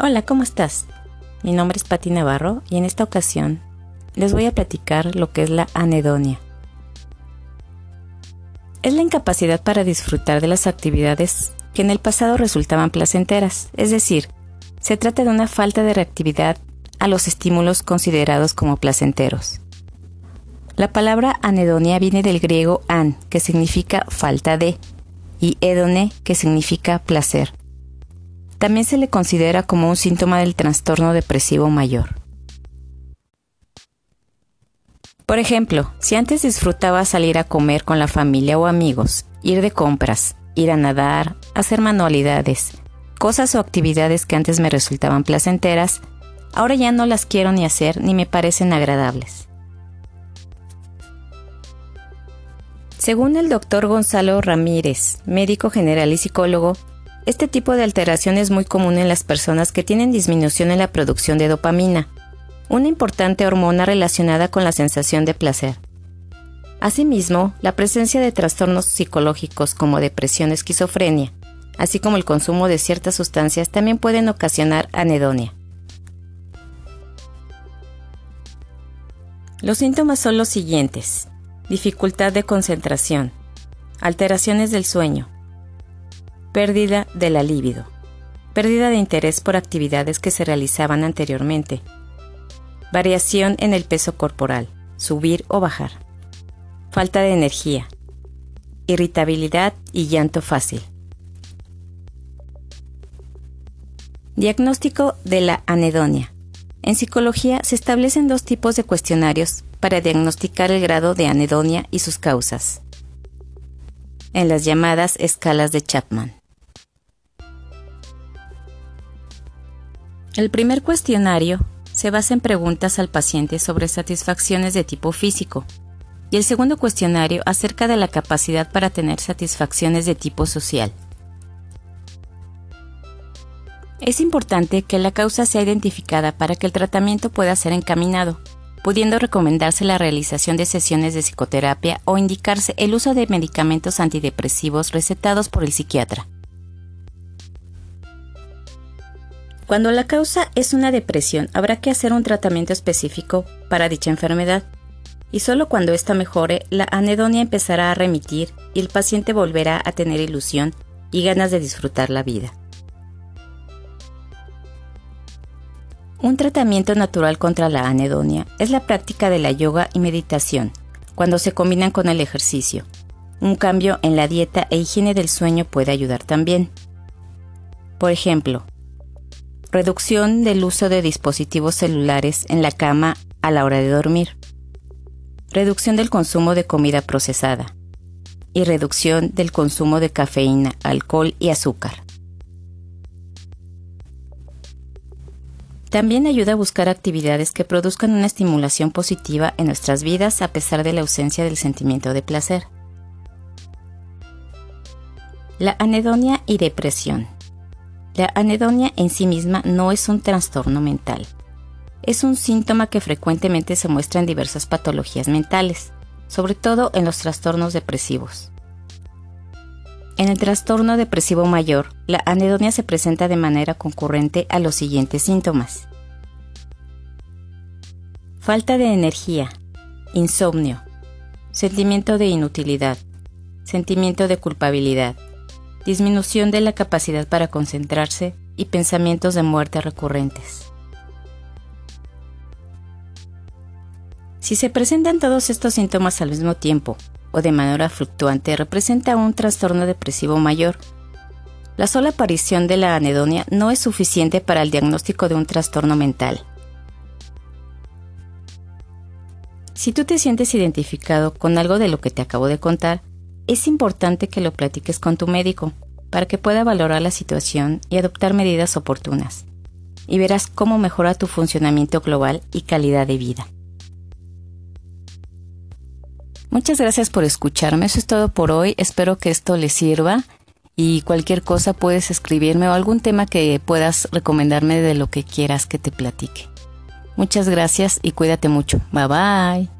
Hola, ¿cómo estás? Mi nombre es Pati Navarro y en esta ocasión les voy a platicar lo que es la anedonia. Es la incapacidad para disfrutar de las actividades que en el pasado resultaban placenteras, es decir, se trata de una falta de reactividad a los estímulos considerados como placenteros. La palabra anedonia viene del griego an, que significa falta de, y edone, que significa placer. También se le considera como un síntoma del trastorno depresivo mayor. Por ejemplo, si antes disfrutaba salir a comer con la familia o amigos, ir de compras, ir a nadar, hacer manualidades, cosas o actividades que antes me resultaban placenteras, ahora ya no las quiero ni hacer ni me parecen agradables. Según el doctor Gonzalo Ramírez, médico general y psicólogo, este tipo de alteración es muy común en las personas que tienen disminución en la producción de dopamina, una importante hormona relacionada con la sensación de placer. Asimismo, la presencia de trastornos psicológicos como depresión esquizofrenia, así como el consumo de ciertas sustancias también pueden ocasionar anedonia. Los síntomas son los siguientes. Dificultad de concentración, alteraciones del sueño, pérdida de la libido, pérdida de interés por actividades que se realizaban anteriormente, variación en el peso corporal, subir o bajar, falta de energía, irritabilidad y llanto fácil. Diagnóstico de la anedonia. En psicología se establecen dos tipos de cuestionarios para diagnosticar el grado de anedonia y sus causas. En las llamadas escalas de Chapman. El primer cuestionario se basa en preguntas al paciente sobre satisfacciones de tipo físico y el segundo cuestionario acerca de la capacidad para tener satisfacciones de tipo social. Es importante que la causa sea identificada para que el tratamiento pueda ser encaminado, pudiendo recomendarse la realización de sesiones de psicoterapia o indicarse el uso de medicamentos antidepresivos recetados por el psiquiatra. Cuando la causa es una depresión, habrá que hacer un tratamiento específico para dicha enfermedad. Y solo cuando ésta mejore, la anedonia empezará a remitir y el paciente volverá a tener ilusión y ganas de disfrutar la vida. Un tratamiento natural contra la anedonia es la práctica de la yoga y meditación, cuando se combinan con el ejercicio. Un cambio en la dieta e higiene del sueño puede ayudar también. Por ejemplo, reducción del uso de dispositivos celulares en la cama a la hora de dormir, reducción del consumo de comida procesada y reducción del consumo de cafeína, alcohol y azúcar. También ayuda a buscar actividades que produzcan una estimulación positiva en nuestras vidas a pesar de la ausencia del sentimiento de placer. La anedonia y depresión. La anedonia en sí misma no es un trastorno mental. Es un síntoma que frecuentemente se muestra en diversas patologías mentales, sobre todo en los trastornos depresivos. En el trastorno depresivo mayor, la anedonia se presenta de manera concurrente a los siguientes síntomas. Falta de energía, insomnio, sentimiento de inutilidad, sentimiento de culpabilidad, disminución de la capacidad para concentrarse y pensamientos de muerte recurrentes. Si se presentan todos estos síntomas al mismo tiempo o de manera fluctuante, representa un trastorno depresivo mayor. La sola aparición de la anedonia no es suficiente para el diagnóstico de un trastorno mental. Si tú te sientes identificado con algo de lo que te acabo de contar, es importante que lo platiques con tu médico para que pueda valorar la situación y adoptar medidas oportunas. Y verás cómo mejora tu funcionamiento global y calidad de vida. Muchas gracias por escucharme. Eso es todo por hoy. Espero que esto les sirva. Y cualquier cosa puedes escribirme o algún tema que puedas recomendarme de lo que quieras que te platique. Muchas gracias y cuídate mucho. Bye bye.